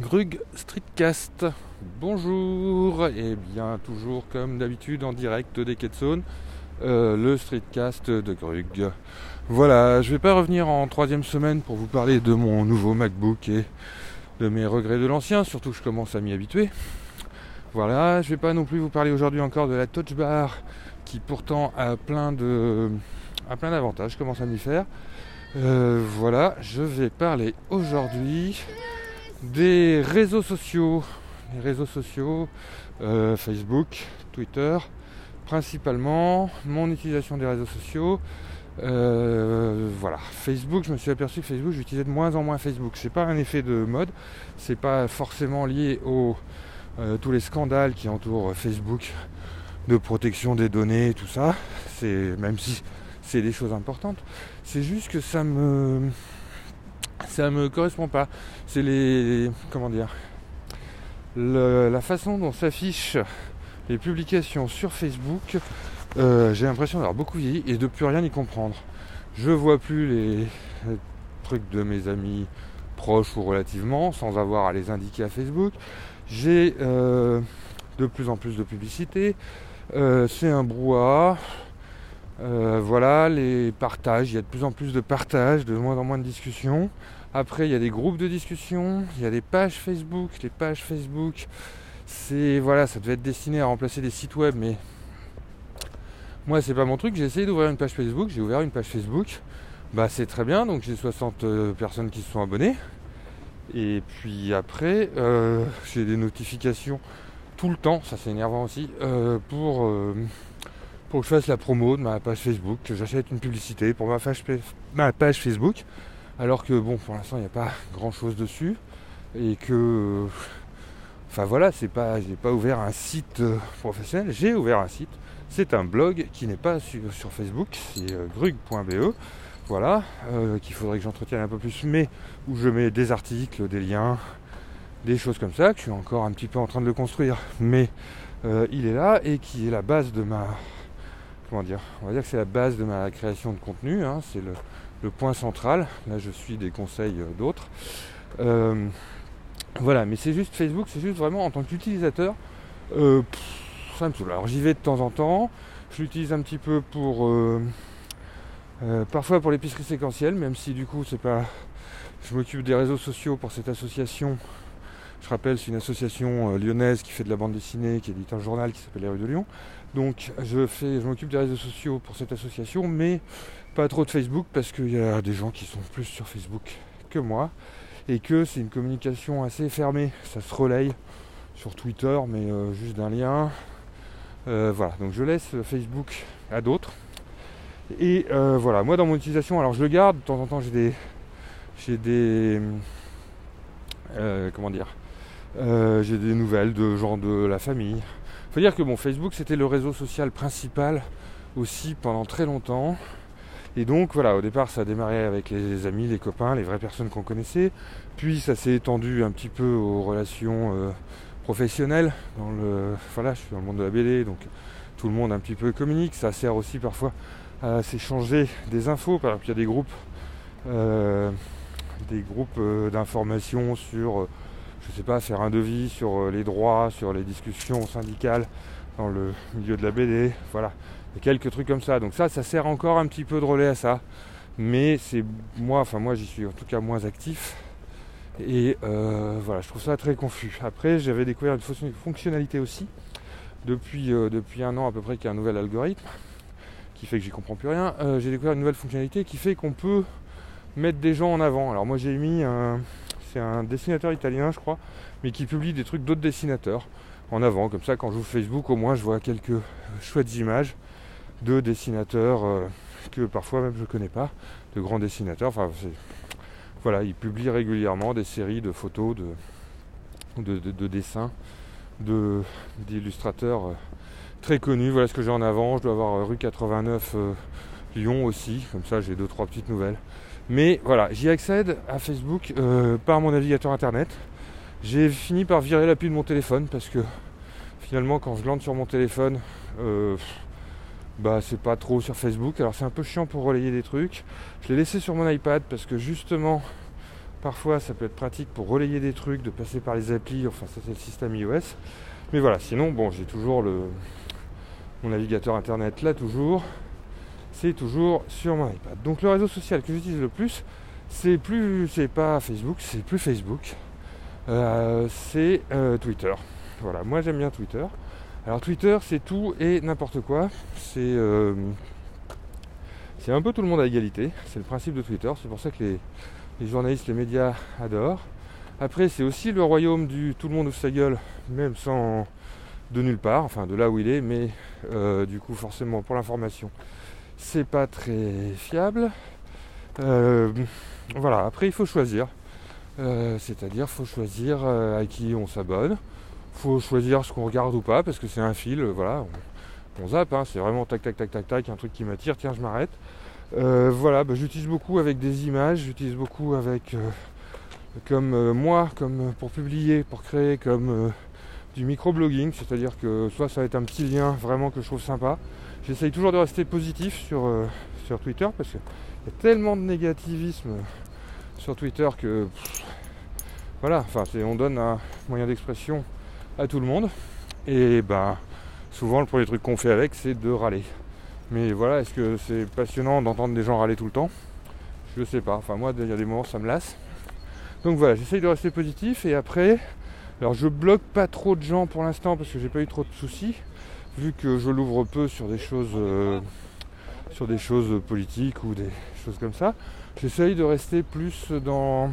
Grug Streetcast. Bonjour et bien toujours comme d'habitude en direct des Ketson, euh, le Streetcast de Grug. Voilà, je vais pas revenir en troisième semaine pour vous parler de mon nouveau MacBook et de mes regrets de l'ancien, surtout que je commence à m'y habituer. Voilà, je vais pas non plus vous parler aujourd'hui encore de la Touch Bar qui pourtant a plein de plein d'avantages, je commence à m'y faire. Euh, voilà, je vais parler aujourd'hui des réseaux sociaux, les réseaux sociaux, euh, Facebook, Twitter, principalement mon utilisation des réseaux sociaux. Euh, voilà, Facebook, je me suis aperçu que Facebook, j'utilisais de moins en moins Facebook. C'est pas un effet de mode, c'est pas forcément lié aux euh, tous les scandales qui entourent Facebook de protection des données, tout ça. C'est même si c'est des choses importantes, c'est juste que ça me ça me correspond pas. C'est les. Comment dire La façon dont s'affichent les publications sur Facebook, euh, j'ai l'impression d'avoir beaucoup vieilli et de plus rien y comprendre. Je vois plus les trucs de mes amis proches ou relativement sans avoir à les indiquer à Facebook. J'ai euh, de plus en plus de publicité. Euh, c'est un brouhaha. Euh, voilà, les partages, il y a de plus en plus de partages, de moins en moins de discussions. Après, il y a des groupes de discussion, il y a des pages Facebook. Les pages Facebook, c'est voilà, ça devait être destiné à remplacer des sites web, mais moi, c'est pas mon truc. J'ai essayé d'ouvrir une page Facebook, j'ai ouvert une page Facebook. Bah, c'est très bien, donc j'ai 60 euh, personnes qui se sont abonnées. Et puis après, euh, j'ai des notifications tout le temps, ça c'est énervant aussi, pour pour que je fasse la promo de ma page Facebook, que j'achète une publicité pour ma page Facebook, alors que bon, pour l'instant, il n'y a pas grand chose dessus, et que, enfin voilà, c'est pas, j'ai pas ouvert un site euh, professionnel, j'ai ouvert un site, c'est un blog qui n'est pas sur, Facebook, c'est euh, grug.be, voilà, euh, qu'il faudrait que j'entretienne un peu plus, mais où je mets des articles, des liens, des choses comme ça, que je suis encore un petit peu en train de le construire, mais il est là et qui est la base de ma comment dire, on va dire que c'est la base de ma création de contenu, hein, c'est le, point central. Là, je suis des conseils euh, d'autres. Euh, voilà, mais c'est juste Facebook, c'est juste vraiment en tant qu'utilisateur, euh, ça me saoule. Alors j'y vais de temps en temps, je l'utilise un petit peu pour, parfois pour l'épicerie séquentielle, même si du coup c'est pas, je m'occupe des réseaux sociaux pour cette association. Je rappelle, c'est une association lyonnaise qui fait de la bande dessinée, qui édite un journal qui s'appelle Les Rues de Lyon. Donc je fais, je m'occupe des réseaux sociaux pour cette association, mais pas trop de Facebook parce qu'il y a des gens qui sont plus sur Facebook que moi et que c'est une communication assez fermée. Ça se relaye sur Twitter, mais euh, juste d'un lien. Euh, voilà, donc je laisse Facebook à d'autres. Et euh, voilà, moi dans mon utilisation, alors je le garde, de temps en temps j'ai des. J'ai des. comment dire J'ai des nouvelles de gens de la famille, faut dire que bon, Facebook c'était le réseau social principal aussi pendant très longtemps. Et donc voilà, au départ ça a démarré avec les amis, les copains, les vraies personnes qu'on connaissait. Puis ça s'est étendu un petit peu aux relations euh, professionnelles. Dans le, voilà, je suis dans le monde de la BD, donc tout le monde un petit peu communique. Ça sert aussi parfois à s'échanger des infos. Par exemple, il y a des groupes, euh, des groupes euh, d'information sur je sais pas, faire un devis sur euh, les droits, sur les discussions syndicales dans le milieu de la BD, voilà. A quelques trucs comme ça. Donc ça, ça sert encore un petit peu de relais à ça. Mais c'est moi, enfin moi j'y suis en tout cas moins actif. Et euh, voilà, je trouve ça très confus. Après, j'avais découvert une fonctionnalité aussi depuis, euh, depuis un an à peu près qu'il y a un nouvel algorithme qui fait que j'y comprends plus rien. j'ai découvert une nouvelle fonctionnalité qui fait qu'on peut mettre des gens en avant. Alors moi j'ai mis un, c'est un dessinateur italien, je crois, mais qui publie des trucs d'autres dessinateurs en avant. Comme ça, quand j'ouvre Facebook, au moins, je vois quelques chouettes images de dessinateurs euh, que parfois même je ne connais pas, de grands dessinateurs. Enfin, voilà, il publie régulièrement des séries de photos, de, de, dessins, d'illustrateurs euh, très connus. Voilà ce que j'ai en avant. Je dois avoir euh, rue 89 Lyon aussi. Comme ça, j'ai deux trois petites nouvelles. Mais voilà, j'y accède à Facebook euh, par mon navigateur internet. J'ai fini par virer l'appli de mon téléphone parce que finalement quand je glande sur mon téléphone, euh, bah c'est pas trop sur Facebook. Alors c'est un peu chiant pour relayer des trucs. Je l'ai laissé sur mon iPad parce que justement Parfois, ça peut être pratique pour relayer des trucs, de passer par les applis. Enfin, ça, c'est le système iOS. Mais voilà, sinon, bon, j'ai toujours le, mon navigateur internet là, toujours. C'est toujours sur mon iPad. Donc, le réseau social que j'utilise le plus, c'est plus, c'est pas Facebook, c'est plus Facebook. Euh, c'est euh, Twitter. Voilà, moi j'aime bien Twitter. Alors Twitter, c'est tout et n'importe quoi. C'est euh, c'est un peu tout le monde à égalité. C'est le principe de Twitter. C'est pour ça que les, journalistes, les médias adorent. Après, c'est aussi le royaume du tout le monde ouvre sa gueule, même sans de nulle part, enfin de là où il est, mais du coup, forcément, pour l'information, c'est pas très fiable. Euh, voilà, après, il faut choisir. C'est-à-dire, il faut choisir à qui on s'abonne faut choisir ce qu'on regarde ou pas parce que c'est un fil, euh, voilà, on, zappe, hein, c'est vraiment tac tac tac tac tac, un truc qui m'attire, tiens je m'arrête. Euh, voilà, bah, j'utilise beaucoup avec des images, j'utilise beaucoup avec euh, comme moi, comme pour publier, pour créer comme du microblogging, c'est-à-dire que soit ça va être un petit lien vraiment que je trouve sympa. J'essaye toujours de rester positif sur, sur Twitter parce qu'il y a tellement de négativisme sur Twitter que voilà, enfin on donne un moyen d'expression à tout le monde. Et ben souvent le premier truc qu'on fait avec c'est de râler. Mais voilà, est-ce que c'est passionnant d'entendre des gens râler tout le temps? Je sais pas. Enfin moi il y a des moments ça me lasse. Donc voilà, j'essaye de rester positif et après, alors je bloque pas trop de gens pour l'instant parce que j'ai pas eu trop de soucis, vu que je l'ouvre peu sur des choses euh, sur des choses politiques ou des choses comme ça. J'essaye de rester plus dans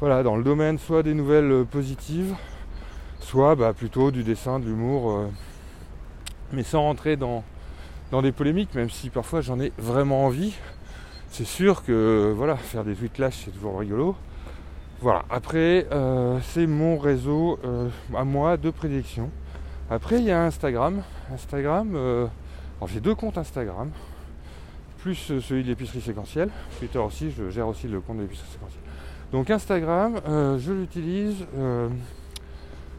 voilà, dans le domaine soit des nouvelles positives, soit bah, plutôt du dessin, de l'humour, euh, mais sans rentrer dans, dans des polémiques, même si parfois j'en ai vraiment envie. C'est sûr que voilà, faire des tweets clash c'est toujours rigolo. Voilà, après euh, c'est mon réseau à moi de prédilection. Après il y a Instagram. Instagram, alors j'ai deux comptes Instagram, plus celui de l'épicerie séquentielle. Twitter aussi, je gère aussi le compte de l'épicerie séquentielle. Donc Instagram, je l'utilise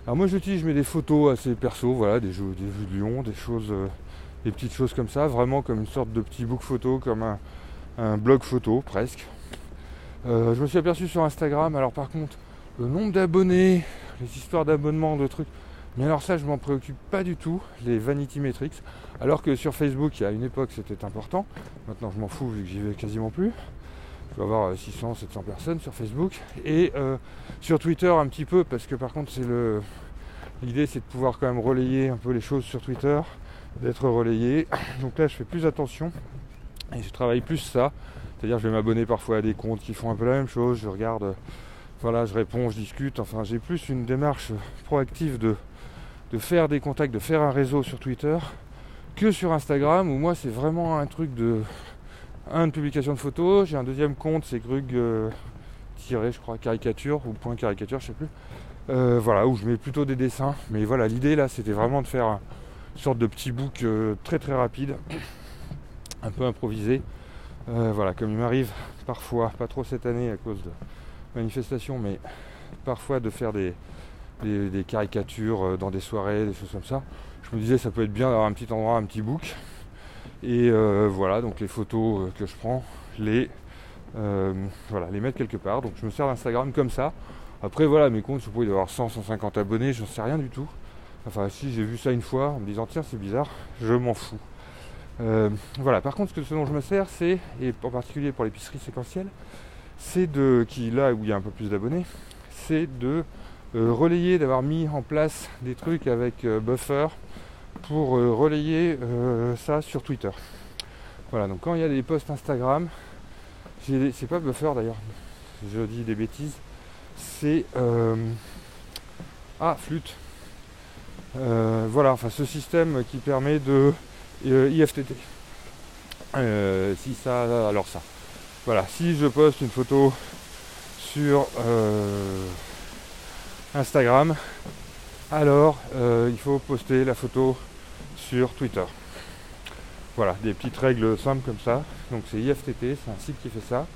alors moi j'utilise, je mets des photos assez perso, voilà, des jeux, des jeux de Lyon, des choses, euh, des petites choses comme ça, vraiment comme une sorte de petit book photo, comme un, blog photo presque. Euh, je me suis aperçu sur Instagram, alors par contre, le nombre d'abonnés, les histoires d'abonnements, de trucs, mais alors ça je m'en préoccupe pas du tout, les vanity metrics, alors que sur Facebook, a une époque c'était important, maintenant je m'en fous vu que j'y vais quasiment plus je dois avoir 600, euh, 700 personnes sur Facebook. Et euh, sur Twitter un petit peu, parce que par contre c'est le. L'idée c'est de pouvoir quand même relayer un peu les choses sur Twitter, d'être relayé. Donc là je fais plus attention et je travaille plus ça. C'est-à-dire je vais m'abonner parfois à des comptes qui font un peu la même chose, je regarde, euh, voilà, je réponds, je discute, enfin j'ai plus une démarche proactive de, de faire des contacts, de faire un réseau sur Twitter que sur Instagram où moi c'est vraiment un truc de un de publication de photos, j'ai un deuxième compte, c'est Grug euh, tiré, je crois, caricature ou point caricature, je sais plus. Euh, voilà, où je mets plutôt des dessins. Mais voilà, l'idée là, c'était vraiment de faire une sorte de petit book euh, très très rapide, un peu improvisé. voilà, comme il m'arrive parfois, pas trop cette année à cause de manifestations, mais parfois de faire des, des caricatures dans des soirées, des choses comme ça. Je me disais, ça peut être bien d'avoir un petit endroit, un petit book. Et euh, voilà, donc les photos euh, que je prends, les, euh, voilà, les mettre quelque part. Donc je me sers d'Instagram comme ça. Après voilà, mes comptes, je pourrais avoir 100, 150 abonnés, j'en sais rien du tout. Enfin si j'ai vu ça une fois en me disant tiens c'est bizarre, je m'en fous. voilà, par contre ce, dont je me sers c'est, et en particulier pour l'épicerie séquentielle, c'est de, qui là où il y a un peu plus d'abonnés, c'est de relayer, d'avoir mis en place des trucs avec buffer, pour euh, relayer euh, ça sur Twitter. Voilà, donc quand il y a des posts Instagram, c'est pas buffer d'ailleurs, je dis des bêtises, c'est euh, ah flûte. voilà, enfin ce système qui permet de IFTT. si ça, alors ça. Voilà, si je poste une photo sur Instagram, alors il faut poster la photo sur Twitter. Voilà, des petites règles simples comme ça. Donc c'est IFTT, c'est un site qui fait ça.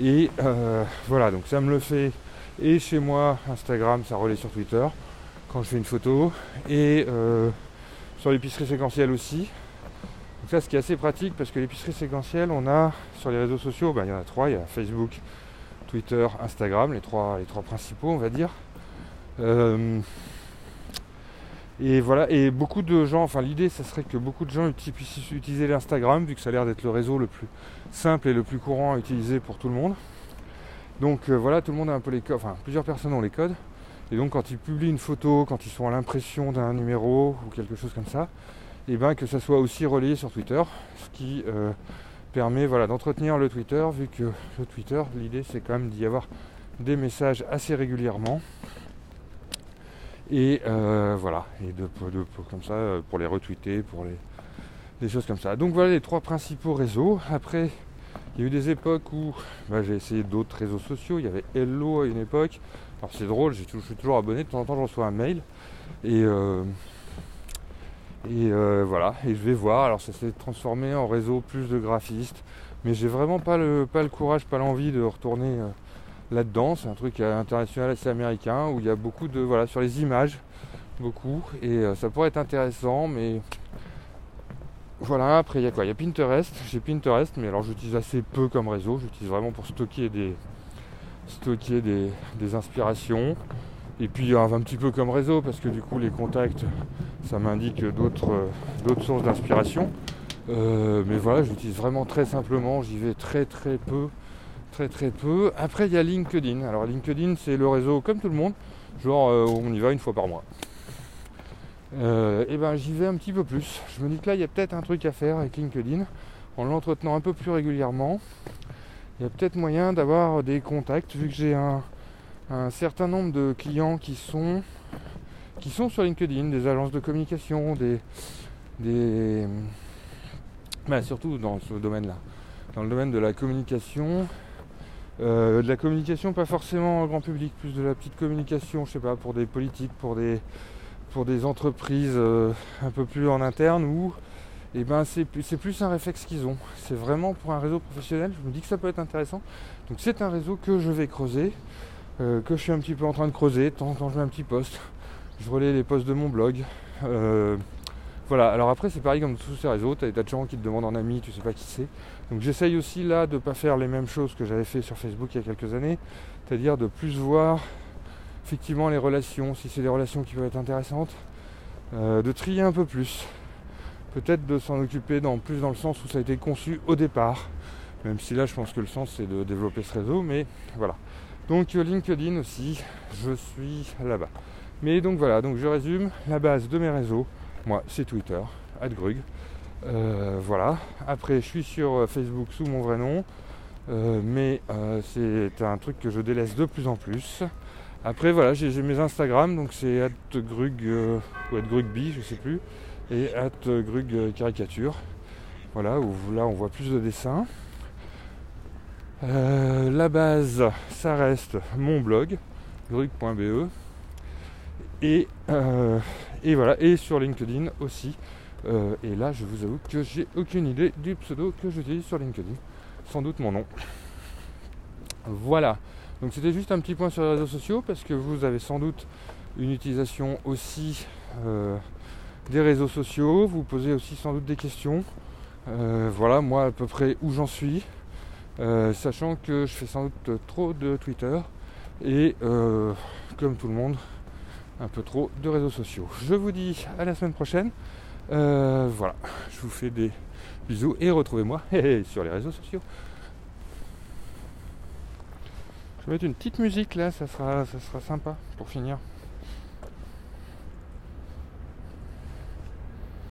Et euh, voilà, donc ça me le fait. Et chez moi, Instagram, ça relaie sur Twitter quand je fais une photo. Et euh, sur l'épicerie séquentielle aussi. Donc ça, ce qui est assez pratique parce que l'épicerie séquentielle, on a sur les réseaux sociaux, ben, il y en a trois. Il y a Facebook, Twitter, Instagram, les trois, les trois principaux, on va dire. Et voilà, et beaucoup de gens, enfin l'idée, ça serait que beaucoup de gens puissent utiliser l'Instagram, vu que ça a l'air d'être le réseau le plus simple et le plus courant à utiliser pour tout le monde. Donc voilà, tout le monde a un peu les codes, enfin plusieurs personnes ont les codes. Et donc quand ils publient une photo, quand ils sont à l'impression d'un numéro ou quelque chose comme ça, et eh bien que ça soit aussi relayé sur Twitter, ce qui euh, permet voilà, d'entretenir le Twitter, vu que le Twitter, l'idée c'est quand même d'y avoir des messages assez régulièrement. Et euh, voilà, et de, comme ça euh, pour les retweeter, pour les des choses comme ça. Donc voilà les trois principaux réseaux. Après, il y a eu des époques où bah, j'ai essayé d'autres réseaux sociaux. Il y avait Hello à une époque. Alors c'est drôle, je suis toujours abonné, de temps en temps je reçois un mail. Et, euh, et voilà, et je vais voir. Alors ça s'est transformé en réseau plus de graphistes. Mais j'ai vraiment pas le, pas le courage, pas l'envie de retourner là-dedans. C'est un truc international assez américain où il y a beaucoup de. Voilà, sur les images, beaucoup. Et ça pourrait être intéressant, mais. Voilà, après il y a quoi? Il y a Pinterest. J'ai Pinterest, mais alors j'utilise assez peu comme réseau. J'utilise vraiment pour stocker des, stocker des, des inspirations. Et puis un, un petit peu comme réseau, parce que du coup les contacts, ça m'indique d'autres sources d'inspiration. Euh, mais voilà, j'utilise vraiment très simplement, j'y vais très très peu, très très peu. Après il y a LinkedIn. Alors LinkedIn c'est le réseau comme tout le monde, genre euh, on y va une fois par mois. Euh, et ben j'y vais un petit peu plus. Je me dis que là il y a peut-être un truc à faire avec LinkedIn en l'entretenant un peu plus régulièrement il y a peut-être moyen d'avoir des contacts, vu que j'ai un, certain nombre de clients qui sont, qui sont sur LinkedIn, des agences de communication, des, des bah, surtout dans ce domaine-là, dans le domaine de la communication, euh, de la communication pas forcément au grand public, plus de la petite communication, je sais pas, pour des politiques, pour des, pour des entreprises euh, un peu plus en interne et eh ben c'est plus un réflexe qu'ils ont. C'est vraiment pour un réseau professionnel, je me dis que ça peut être intéressant. Donc c'est un réseau que je vais creuser, euh, que je suis un petit peu en train de creuser, de temps en temps je mets un petit post, je relais les posts de mon blog. Voilà, alors après c'est pareil comme tous ces réseaux, tu as des tas de gens qui te demandent en ami, tu sais pas qui c'est. Donc j'essaye aussi là de ne pas faire les mêmes choses que j'avais fait sur Facebook il y a quelques années, c'est-à-dire de plus voir effectivement les relations, si c'est des relations qui peuvent être intéressantes, euh, de trier un peu plus peut-être de s'en occuper dans, plus dans le sens où ça a été conçu au départ. Même si là je pense que le sens c'est de développer ce réseau, mais voilà. Donc euh, LinkedIn aussi, je suis là-bas. Mais donc voilà, donc je résume, la base de mes réseaux, moi c'est Twitter, @grug. Euh, voilà. Après je suis sur euh, Facebook sous mon vrai nom. mais c'est un truc que je délaisse de plus en plus. Après voilà, j'ai mes Instagram, donc c'est @grug ou @grugby, je sais plus et at Grug Caricature. Voilà, où là on voit plus de dessins. Euh, la base, ça reste mon blog, grug.be. Et, euh, et voilà, et sur LinkedIn aussi. Euh, et là, je vous avoue que j'ai aucune idée du pseudo que j'utilise sur LinkedIn. Sans doute mon nom. Voilà. Donc c'était juste un petit point sur les réseaux sociaux parce que vous avez sans doute une utilisation aussi des réseaux sociaux, vous posez aussi sans doute des questions. Euh, voilà, moi à peu près où j'en suis, euh, sachant que je fais sans doute trop de Twitter et euh, comme tout le monde, un peu trop de réseaux sociaux. Je vous dis à la semaine prochaine. voilà, je vous fais des bisous et retrouvez-moi sur les réseaux sociaux. Je vais mettre une petite musique là, ça sera, ça sera sympa pour finir.